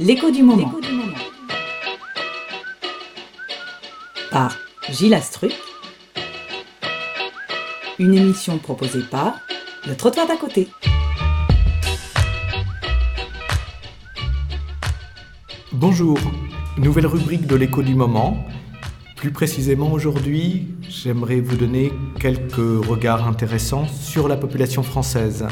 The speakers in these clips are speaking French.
L'écho du moment. Par Gilles Astruc. Une émission proposée par Le Trottoir d'à côté. Bonjour, nouvelle rubrique de l'écho du moment. Plus précisément aujourd'hui, j'aimerais vous donner quelques regards intéressants sur la population française.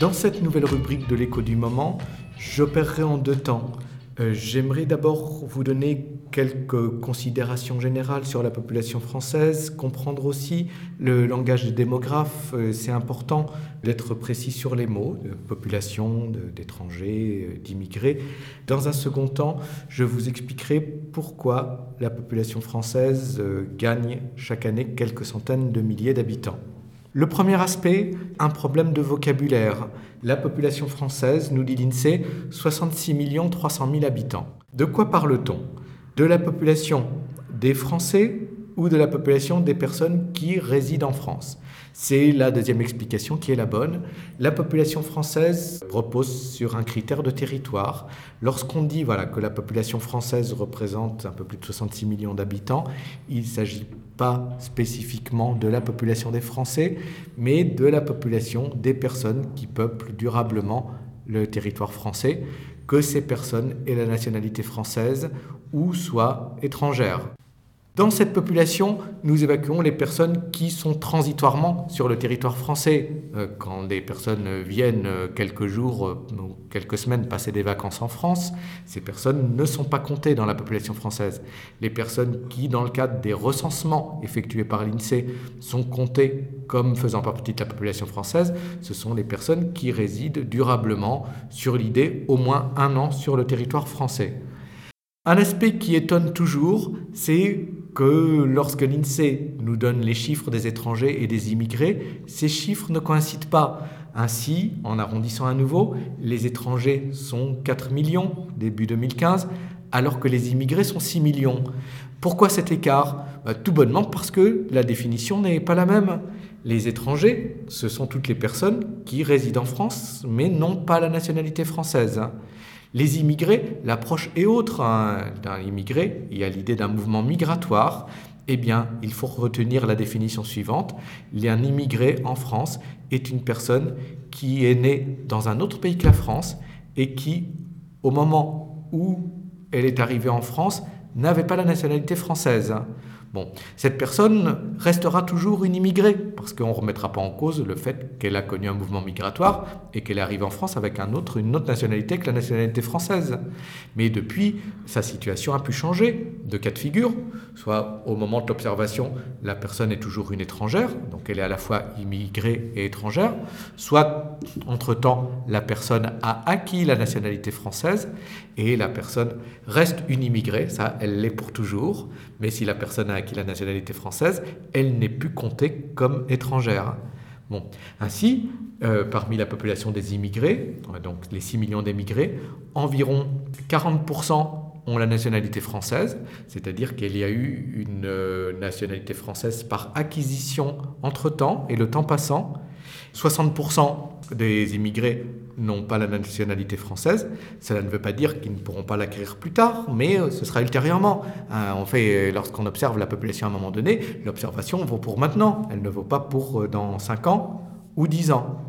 Dans cette nouvelle rubrique de l'écho du moment, j'opérerai en deux temps. Euh, j'aimerais d'abord vous donner quelques considérations générales sur la population française, comprendre aussi le langage des démographes. Euh, c'est important d'être précis sur les mots, population, d'étrangers, euh, d'immigrés. Dans un second temps, je vous expliquerai pourquoi la population française gagne chaque année quelques centaines de milliers d'habitants. Le premier aspect, un problème de vocabulaire. La population française, nous dit l'INSEE, 66 300 000 habitants. De quoi parle-t-on? De la population des Français ou de la population des personnes qui résident en France? C'est la deuxième explication qui est la bonne. La population française repose sur un critère de territoire. Lorsqu'on dit voilà, que la population française représente un peu plus de 66 millions d'habitants, il ne s'agit pas spécifiquement de la population des Français, mais de la population des personnes qui peuplent durablement le territoire français, que ces personnes aient la nationalité française ou soient étrangères. Dans cette population, nous évacuons les personnes qui sont transitoirement sur le territoire français. Euh, quand des personnes viennent euh, quelques jours euh, ou quelques semaines passer des vacances en France, ces personnes ne sont pas comptées dans la population française. Les personnes qui, dans le cadre des recensements effectués par l'INSEE, sont comptées comme faisant partie de la population française, ce sont les personnes qui résident durablement sur l'idée au moins un an sur le territoire français. Un aspect qui étonne toujours, c'est que lorsque l'INSEE nous donne les chiffres des étrangers et des immigrés, ces chiffres ne coïncident pas. Ainsi, en arrondissant à nouveau, les étrangers sont 4 millions début 2015, alors que les immigrés sont 6 millions. Pourquoi cet écart? Bah, Tout bonnement parce que la définition n'est pas la même. Les étrangers, ce sont toutes les personnes qui résident en France, mais n'ont pas la nationalité française. Les immigrés, l'approche est autre. Hein. D'un immigré, il y a l'idée d'un mouvement migratoire. Eh bien, il faut retenir la définition suivante. Un immigré en France est une personne qui est née dans un autre pays que la France et qui, au moment où elle est arrivée en France, n'avait pas la nationalité française. Bon, cette personne restera toujours une immigrée, parce qu'on ne remettra pas en cause le fait qu'elle a connu un mouvement migratoire et qu'elle arrive en France avec une autre nationalité que la nationalité française. Mais depuis, sa situation a pu changer de cas de figure. Soit au moment de l'observation, la personne est toujours une étrangère, donc elle est à la fois immigrée et étrangère. Soit, entre-temps, la personne a acquis la nationalité française et la personne reste une immigrée, ça, elle l'est pour toujours. Mais si la personne a acquis la nationalité française, elle n'est plus comptée comme étrangère. Bon. Ainsi, euh, parmi la population des immigrés, donc les 6 millions d'émigrés, environ 40% ont la nationalité française, c'est-à-dire qu'il y a eu une euh, nationalité française par acquisition entre-temps et le temps passant. 60% des immigrés n'ont pas la nationalité française. Cela ne veut pas dire qu'ils ne pourront pas l'acquérir plus tard, mais euh, ce sera ultérieurement. Euh, en fait, lorsqu'on observe la population à un moment donné, l'observation vaut pour maintenant. Elle ne vaut pas pour euh, dans 5 ans ou 10 ans.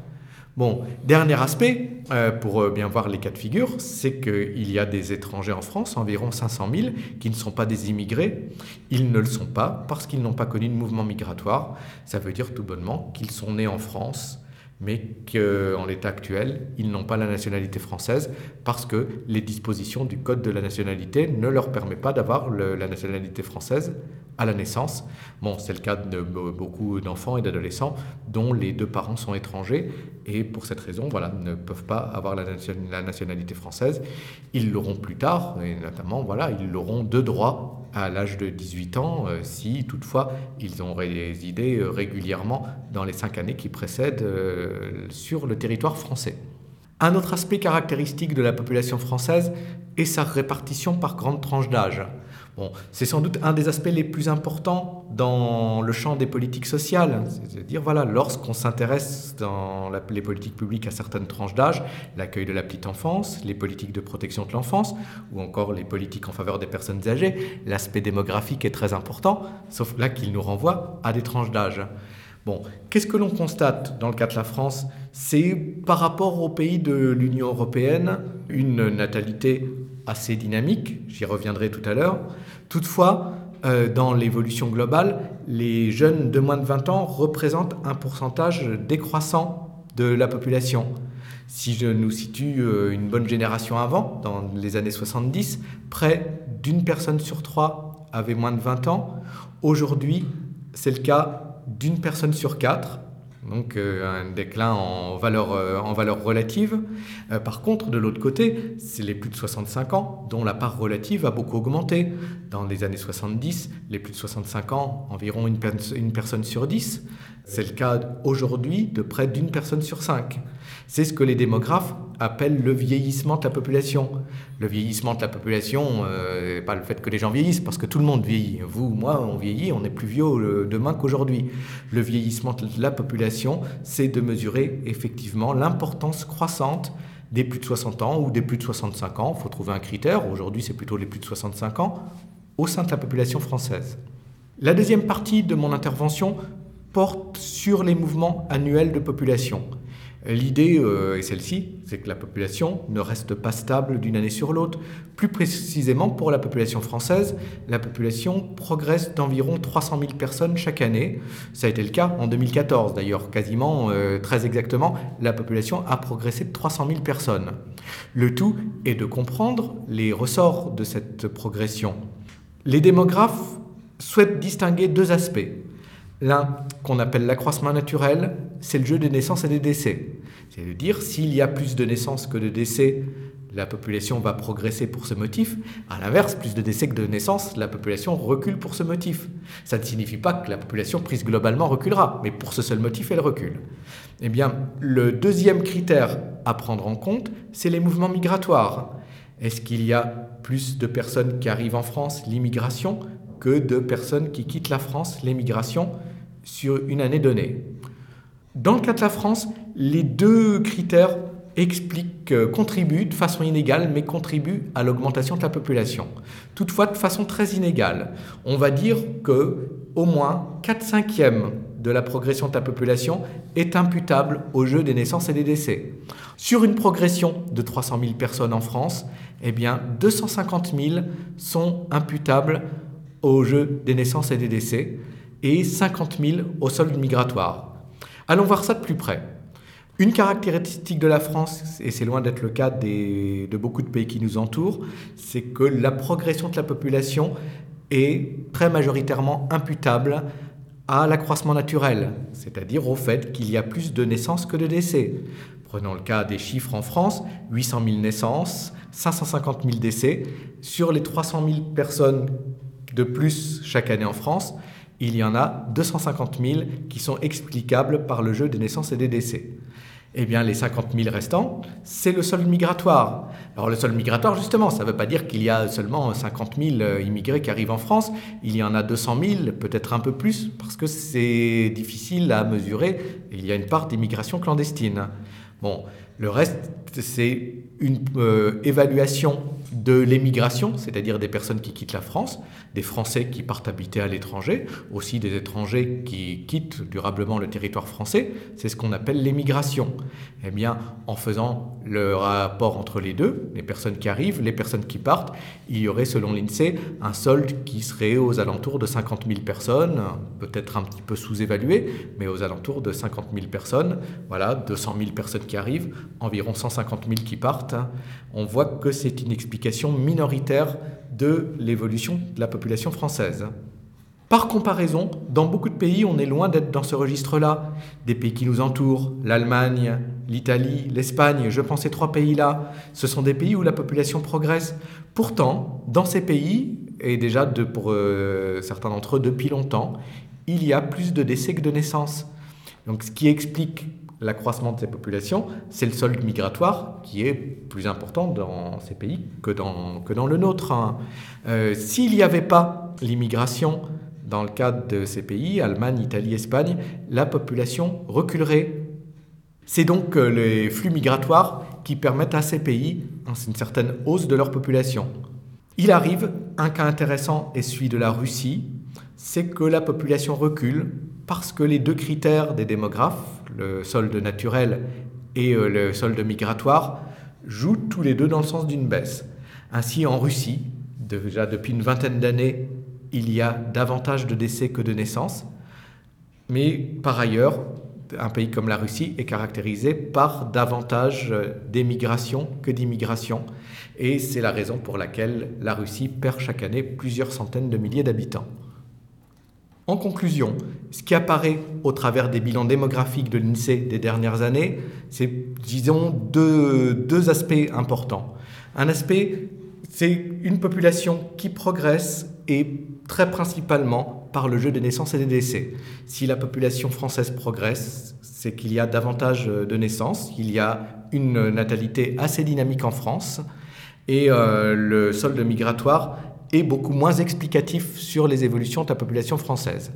Bon, dernier aspect, pour bien voir les cas de figure, c'est qu'il y a des étrangers en France, environ 500 000, qui ne sont pas des immigrés. Ils ne le sont pas parce qu'ils n'ont pas connu de mouvement migratoire. Ça veut dire tout bonnement qu'ils sont nés en France mais qu'en l'état actuel, ils n'ont pas la nationalité française parce que les dispositions du Code de la nationalité ne leur permettent pas d'avoir la nationalité française à la naissance. Bon, c'est le cas de beaucoup d'enfants et d'adolescents dont les deux parents sont étrangers et pour cette raison, voilà, ne peuvent pas avoir la, nationalité française. Ils l'auront plus tard et notamment, voilà, ils l'auront de droit à l'âge de 18 ans euh, si toutefois ils ont résidé régulièrement dans les cinq années qui précèdent euh, sur le territoire français. Un autre aspect caractéristique de la population française est sa répartition par grandes tranches d'âge. C'est sans doute un des aspects les plus importants dans le champ des politiques sociales. C'est-à-dire, lorsqu'on s'intéresse dans les politiques publiques à certaines tranches d'âge, l'accueil de la petite enfance, les politiques de protection de l'enfance, ou encore les politiques en faveur des personnes âgées, l'aspect démographique est très important, sauf là qu'il nous renvoie à des tranches d'âge. Bon, qu'est-ce que l'on constate dans le cas de la France? C'est par rapport aux pays de l'Union européenne une natalité assez dynamique, j'y reviendrai tout à l'heure. Toutefois, euh, dans l'évolution globale, les jeunes de moins de 20 ans représentent un pourcentage décroissant de la population. Si je nous situe euh, une bonne génération avant, dans les années 70, près d'une personne sur trois avait moins de 20 ans. Aujourd'hui, c'est le cas d'une personne sur quatre, donc euh, un déclin en valeur, euh, en valeur relative. Euh, par contre, de l'autre côté, c'est les plus de 65 ans dont la part relative a beaucoup augmenté. Dans les années 70, les plus de 65 ans, environ une, une personne sur 10. C'est le cas aujourd'hui de près d'une personne sur cinq. C'est ce que les démographes appellent le vieillissement de la population. Le vieillissement de la population, euh, pas le fait que les gens vieillissent, parce que tout le monde vieillit. Vous, moi, on vieillit, on est plus vieux euh, demain qu'aujourd'hui. Le vieillissement de la population, c'est de mesurer effectivement l'importance croissante des plus de 60 ans ou des plus de 65 ans. Il faut trouver un critère. Aujourd'hui, c'est plutôt les plus de 65 ans au sein de la population française. La deuxième partie de mon intervention porte sur les mouvements annuels de population. L'idée euh, est celle-ci, c'est que la population ne reste pas stable d'une année sur l'autre. Plus précisément, pour la population française, la population progresse d'environ 300 000 personnes chaque année. Ça a été le cas en 2014 d'ailleurs, quasiment euh, très exactement, la population a progressé de 300 000 personnes. Le tout est de comprendre les ressorts de cette progression. Les démographes souhaitent distinguer deux aspects. L'un qu'on appelle l'accroissement naturel, c'est le jeu des naissances et des décès. C'est-à-dire, s'il y a plus de naissances que de décès, la population va progresser pour ce motif. À l'inverse, plus de décès que de naissances, la population recule pour ce motif. Ça ne signifie pas que la population prise globalement reculera, mais pour ce seul motif, elle recule. Eh bien, le deuxième critère à prendre en compte, c'est les mouvements migratoires. Est-ce qu'il y a plus de personnes qui arrivent en France, l'immigration, que de personnes qui quittent la France, l'émigration, sur une année donnée. Dans le cas de la France, les deux critères expliquent, euh, contribuent de façon inégale, mais contribuent à l'augmentation de la population. Toutefois, de façon très inégale. On va dire que au moins 4 cinquièmes de la progression de la population est imputable au jeu des naissances et des décès. Sur une progression de 300 000 personnes en France, eh bien, 250 000 sont imputables au jeu des naissances et des décès et 50 000 au solde migratoire. Allons voir ça de plus près. Une caractéristique de la France, et c'est loin d'être le cas de beaucoup de pays qui nous entourent, c'est que la progression de la population est très majoritairement imputable à l'accroissement naturel, c'est-à-dire au fait qu'il y a plus de naissances que de décès. Prenons le cas des chiffres en France, 800 000 naissances, 550 000 décès. Sur les 300 000 personnes de plus chaque année en France, il y en a 250 000 qui sont explicables par le jeu des naissances et des décès. Eh bien, les 50 000 restants, c'est le solde migratoire. Alors, le solde migratoire, justement, ça ne veut pas dire qu'il y a seulement 50 000 euh, immigrés qui arrivent en France. Il y en a 200 000, peut-être un peu plus, parce que c'est difficile à mesurer. Il y a une part d'immigration clandestine. Bon, le reste, c'est une euh, évaluation de l'émigration, c'est-à-dire des personnes qui quittent la France, des Français qui partent habiter à l'étranger, aussi des étrangers qui quittent durablement le territoire français, c'est ce qu'on appelle l'émigration. Eh bien, en faisant le rapport entre les deux, les personnes qui arrivent, les personnes qui partent, il y aurait, selon l'INSEE, un solde qui serait aux alentours de 50 000 personnes, peut-être un petit peu sous-évalué, mais aux alentours de 50 000 personnes. Voilà, 200 000 personnes qui arrivent, environ 150 000 qui partent. On voit que c'est une explication minoritaire de l'évolution de la population française. Par comparaison, dans beaucoup de pays, on est loin d'être dans ce registre-là. Des pays qui nous entourent, l'Allemagne, l'Italie, l'Espagne, je pense ces trois pays-là, ce sont des pays où la population progresse. Pourtant, dans ces pays, et déjà pour euh, certains d'entre eux depuis longtemps, il y a plus de décès que de naissances. Donc, ce qui explique l'accroissement de ces populations, c'est le solde migratoire qui est plus important dans ces pays que dans, que dans le nôtre. Hein. Euh, s'il n'y avait pas l'immigration dans le cadre de ces pays, Allemagne, Italie, Espagne, la population reculerait. C'est donc euh, les flux migratoires qui permettent à ces pays une certaine hausse de leur population. Il arrive, un cas intéressant est celui de la Russie, c'est que la population recule parce que les deux critères des démographes, le solde naturel et euh, le solde migratoire, jouent tous les deux dans le sens d'une baisse. Ainsi, en Russie, déjà depuis une vingtaine d'années, il y a davantage de décès que de naissances, mais par ailleurs, un pays comme la Russie est caractérisé par davantage d'émigration que d'immigration, et c'est la raison pour laquelle la Russie perd chaque année plusieurs centaines de milliers d'habitants. En conclusion, ce qui apparaît au travers des bilans démographiques de l'INSEE des dernières années, c'est, disons, deux, deux aspects importants. Un aspect, c'est une population qui progresse et très principalement par le jeu des naissances et des décès. Si la population française progresse, c'est qu'il y a davantage de naissances, il y a une natalité assez dynamique en France, et euh, le solde migratoire est beaucoup moins explicatif sur les évolutions de la population française.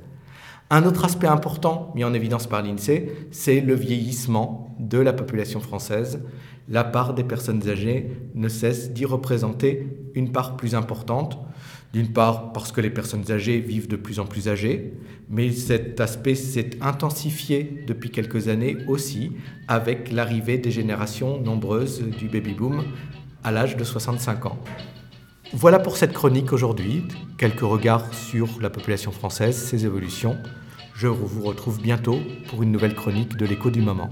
Un autre aspect important mis en évidence par l'INSEE, c'est le vieillissement de la population française. La part des personnes âgées ne cesse d'y représenter une part plus importante, d'une part parce que les personnes âgées vivent de plus en plus âgées, mais cet aspect s'est intensifié depuis quelques années aussi avec l'arrivée des générations nombreuses du baby-boom à l'âge de 65 ans. Voilà pour cette chronique aujourd'hui, quelques regards sur la population française, ses évolutions. Je vous retrouve bientôt pour une nouvelle chronique de l'écho du moment.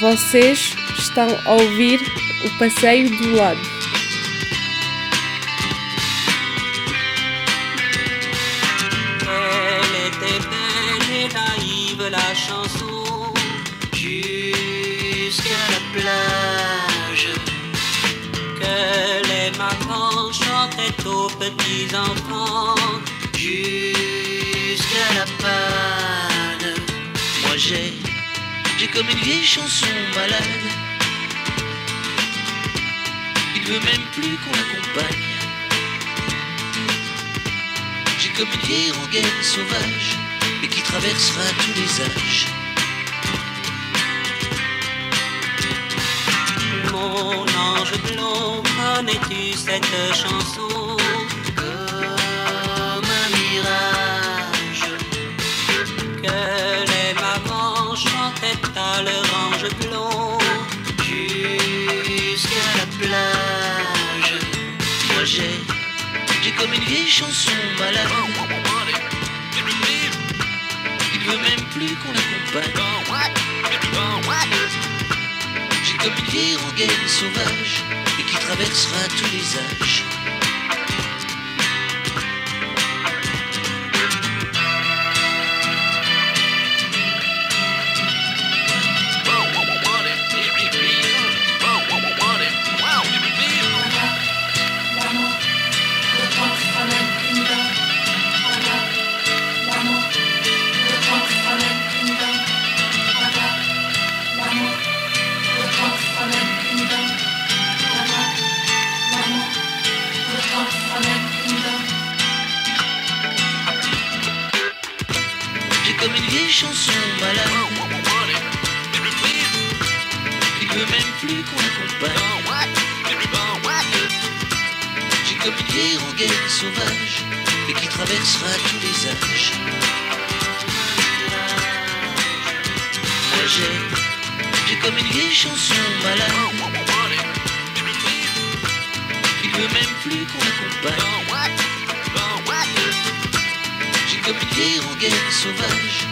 Vocês estão a ouvir o Passeio do Lado. La chanson la plage que petits enfants jusqu'à la panne. Moi j'ai j'ai comme une vieille chanson malade. Il veut même plus qu'on l'accompagne. J'ai comme une vieille rengaine sauvage, mais qui traversera tous les âges. Mon ange blond, connais-tu cette chanson? Comme une vieille chanson malade. Il veut même plus qu'on l'accompagne. J'ai comme une vieille rengaine sauvage et qui traversera tous les âges. Chanson malade. Il veut même plus qu'on l'accompagne. J'ai comme une vieille rengaine sauvage et qui traversera tous les âges. Moi j'ai, j'ai comme une vieille chanson malade. Il veut même plus qu'on l'accompagne. J'ai comme une vieille rengaine sauvage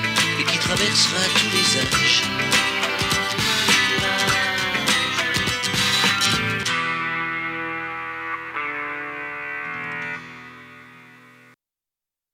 traversera tous les âges.